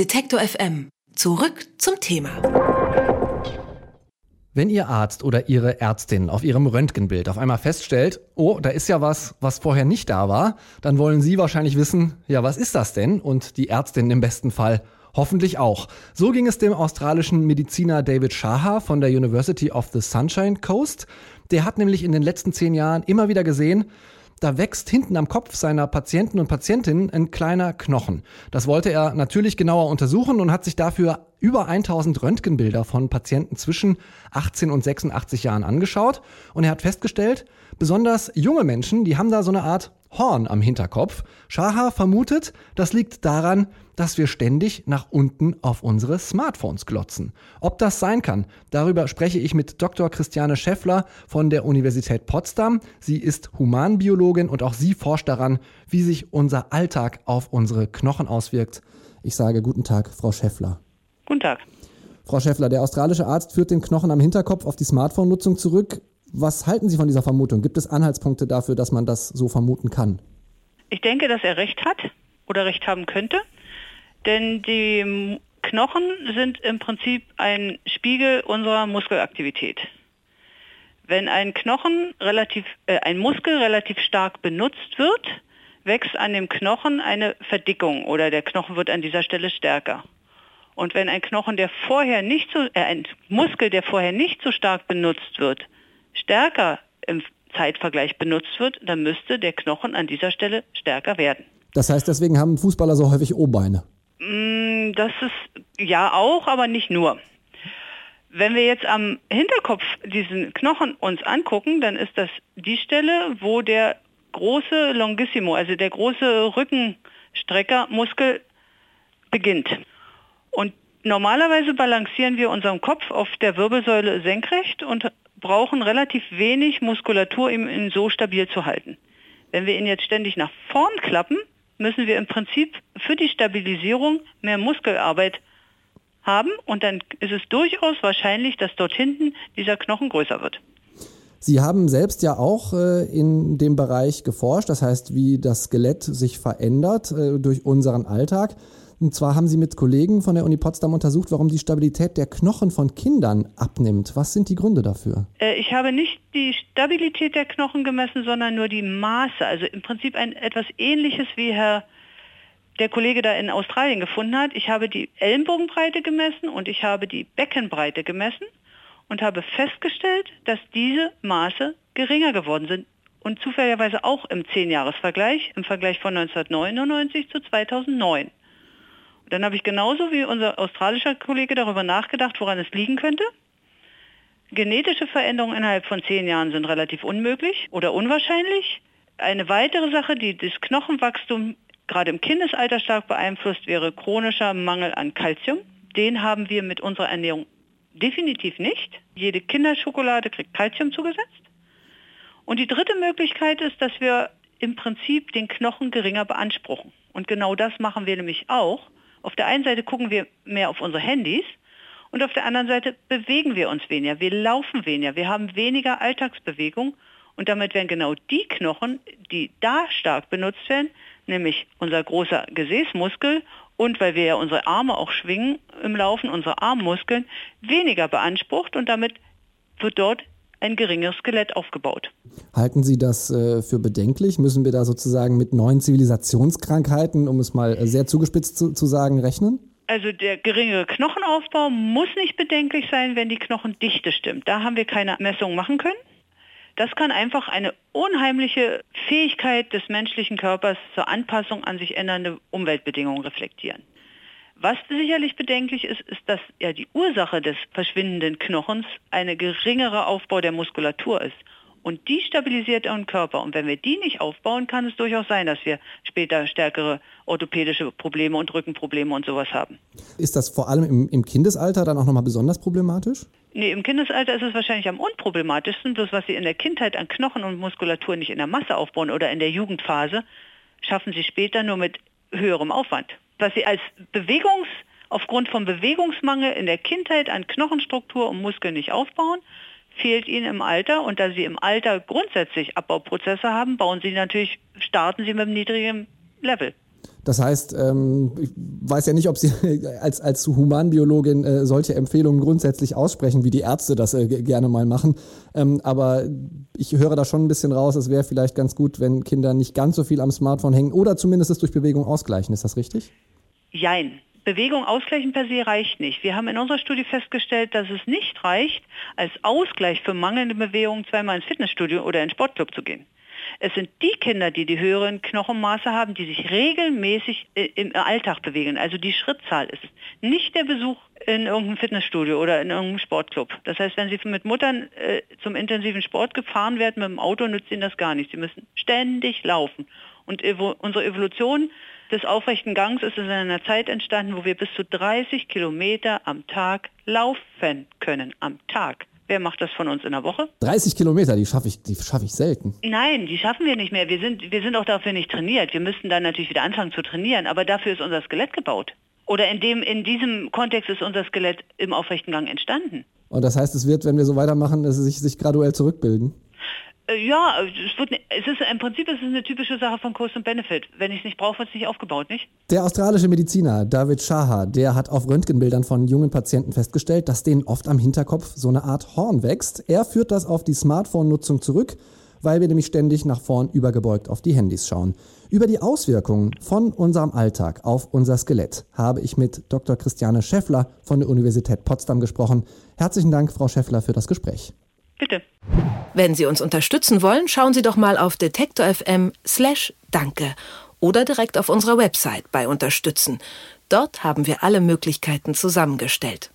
Detektor FM. Zurück zum Thema. Wenn Ihr Arzt oder Ihre Ärztin auf Ihrem Röntgenbild auf einmal feststellt, oh, da ist ja was, was vorher nicht da war, dann wollen Sie wahrscheinlich wissen, ja, was ist das denn? Und die Ärztin im besten Fall hoffentlich auch. So ging es dem australischen Mediziner David Shaha von der University of the Sunshine Coast. Der hat nämlich in den letzten zehn Jahren immer wieder gesehen, da wächst hinten am Kopf seiner Patienten und Patientinnen ein kleiner Knochen. Das wollte er natürlich genauer untersuchen und hat sich dafür über 1000 Röntgenbilder von Patienten zwischen 18 und 86 Jahren angeschaut und er hat festgestellt, besonders junge Menschen, die haben da so eine Art Horn am Hinterkopf. Shaha vermutet, das liegt daran, dass wir ständig nach unten auf unsere Smartphones glotzen. Ob das sein kann, darüber spreche ich mit Dr. Christiane Schäffler von der Universität Potsdam. Sie ist Humanbiologin und auch sie forscht daran, wie sich unser Alltag auf unsere Knochen auswirkt. Ich sage guten Tag, Frau Schäffler. Guten Tag. Frau Schäffler, der australische Arzt führt den Knochen am Hinterkopf auf die Smartphone-Nutzung zurück. Was halten Sie von dieser Vermutung? Gibt es Anhaltspunkte dafür, dass man das so vermuten kann? Ich denke, dass er recht hat oder recht haben könnte, denn die Knochen sind im Prinzip ein Spiegel unserer Muskelaktivität. Wenn ein Knochen relativ, äh, ein Muskel relativ stark benutzt wird, wächst an dem Knochen eine Verdickung oder der Knochen wird an dieser Stelle stärker. Und wenn ein Knochen, der vorher nicht so, äh, ein Muskel, der vorher nicht so stark benutzt wird, stärker im Zeitvergleich benutzt wird, dann müsste der Knochen an dieser Stelle stärker werden. Das heißt, deswegen haben Fußballer so häufig O-Beine. Mm, das ist ja auch, aber nicht nur. Wenn wir jetzt am Hinterkopf diesen Knochen uns angucken, dann ist das die Stelle, wo der große Longissimo, also der große Rückenstreckermuskel beginnt. Und normalerweise balancieren wir unseren Kopf auf der Wirbelsäule senkrecht und brauchen relativ wenig Muskulatur, um ihn so stabil zu halten. Wenn wir ihn jetzt ständig nach vorn klappen, müssen wir im Prinzip für die Stabilisierung mehr Muskelarbeit haben und dann ist es durchaus wahrscheinlich, dass dort hinten dieser Knochen größer wird. Sie haben selbst ja auch äh, in dem Bereich geforscht, das heißt, wie das Skelett sich verändert äh, durch unseren Alltag. Und zwar haben Sie mit Kollegen von der Uni Potsdam untersucht, warum die Stabilität der Knochen von Kindern abnimmt. Was sind die Gründe dafür? Äh, ich habe nicht die Stabilität der Knochen gemessen, sondern nur die Maße. Also im Prinzip ein etwas ähnliches wie Herr der Kollege da in Australien gefunden hat. Ich habe die Ellenbogenbreite gemessen und ich habe die Beckenbreite gemessen und habe festgestellt, dass diese Maße geringer geworden sind und zufälligerweise auch im Zehnjahresvergleich, im Vergleich von 1999 zu 2009. Dann habe ich genauso wie unser australischer Kollege darüber nachgedacht, woran es liegen könnte. Genetische Veränderungen innerhalb von zehn Jahren sind relativ unmöglich oder unwahrscheinlich. Eine weitere Sache, die das Knochenwachstum gerade im Kindesalter stark beeinflusst, wäre chronischer Mangel an Kalzium. Den haben wir mit unserer Ernährung definitiv nicht. Jede Kinderschokolade kriegt Kalzium zugesetzt. Und die dritte Möglichkeit ist, dass wir im Prinzip den Knochen geringer beanspruchen. Und genau das machen wir nämlich auch. Auf der einen Seite gucken wir mehr auf unsere Handys und auf der anderen Seite bewegen wir uns weniger. Wir laufen weniger. Wir haben weniger Alltagsbewegung und damit werden genau die Knochen, die da stark benutzt werden, nämlich unser großer Gesäßmuskel und weil wir ja unsere Arme auch schwingen im Laufen, unsere Armmuskeln, weniger beansprucht und damit wird dort ein geringeres Skelett aufgebaut. Halten Sie das äh, für bedenklich? Müssen wir da sozusagen mit neuen Zivilisationskrankheiten, um es mal sehr zugespitzt zu, zu sagen, rechnen? Also der geringere Knochenaufbau muss nicht bedenklich sein, wenn die Knochendichte stimmt. Da haben wir keine Messungen machen können. Das kann einfach eine unheimliche Fähigkeit des menschlichen Körpers zur Anpassung an sich ändernde Umweltbedingungen reflektieren. Was sicherlich bedenklich ist, ist, dass ja die Ursache des verschwindenden Knochens eine geringere Aufbau der Muskulatur ist. Und die stabilisiert ihren Körper. Und wenn wir die nicht aufbauen, kann es durchaus sein, dass wir später stärkere orthopädische Probleme und Rückenprobleme und sowas haben. Ist das vor allem im, im Kindesalter dann auch nochmal besonders problematisch? Nee, im Kindesalter ist es wahrscheinlich am unproblematischsten. Bloß was sie in der Kindheit an Knochen und Muskulatur nicht in der Masse aufbauen oder in der Jugendphase, schaffen sie später nur mit höherem Aufwand was sie als Bewegungs, aufgrund von Bewegungsmangel in der Kindheit an Knochenstruktur und Muskeln nicht aufbauen, fehlt ihnen im Alter. Und da sie im Alter grundsätzlich Abbauprozesse haben, bauen sie natürlich, starten sie mit einem niedrigen Level. Das heißt, ähm, ich weiß ja nicht, ob Sie als, als Humanbiologin äh, solche Empfehlungen grundsätzlich aussprechen, wie die Ärzte das äh, gerne mal machen. Ähm, aber ich höre da schon ein bisschen raus, es wäre vielleicht ganz gut, wenn Kinder nicht ganz so viel am Smartphone hängen oder zumindest es durch Bewegung ausgleichen. Ist das richtig? Jein. Bewegung ausgleichen per se reicht nicht. Wir haben in unserer Studie festgestellt, dass es nicht reicht, als Ausgleich für mangelnde Bewegung zweimal ins Fitnessstudio oder in den Sportclub zu gehen. Es sind die Kinder, die die höheren Knochenmaße haben, die sich regelmäßig äh, im Alltag bewegen. Also die Schrittzahl ist nicht der Besuch in irgendeinem Fitnessstudio oder in irgendeinem Sportclub. Das heißt, wenn Sie mit Muttern äh, zum intensiven Sport gefahren werden mit dem Auto, nützt Ihnen das gar nicht. Sie müssen ständig laufen. Und evo unsere Evolution des aufrechten Gangs ist in einer Zeit entstanden, wo wir bis zu 30 Kilometer am Tag laufen können. Am Tag. Wer macht das von uns in der Woche? 30 Kilometer, die schaffe ich, die schaffe ich selten. Nein, die schaffen wir nicht mehr. Wir sind, wir sind auch dafür nicht trainiert. Wir müssten dann natürlich wieder anfangen zu trainieren, aber dafür ist unser Skelett gebaut. Oder in, dem, in diesem Kontext ist unser Skelett im aufrechten Gang entstanden. Und das heißt, es wird, wenn wir so weitermachen, dass es sich, sich graduell zurückbilden? Äh, ja, es, wird, ne, es ist im Prinzip ist es eine typische Sache von Cost und Benefit. Wenn ich es nicht brauche, wird es nicht aufgebaut, nicht? Der australische Mediziner David Shaha, der hat auf Röntgenbildern von jungen Patienten festgestellt, dass denen oft am Hinterkopf so eine Art Horn wächst. Er führt das auf die Smartphone-Nutzung zurück, weil wir nämlich ständig nach vorn übergebeugt auf die Handys schauen. Über die Auswirkungen von unserem Alltag auf unser Skelett habe ich mit Dr. Christiane Schäffler von der Universität Potsdam gesprochen. Herzlichen Dank, Frau Schäffler, für das Gespräch. Bitte. Wenn Sie uns unterstützen wollen, schauen Sie doch mal auf detektor.fm slash danke oder direkt auf unserer Website bei Unterstützen. Dort haben wir alle Möglichkeiten zusammengestellt.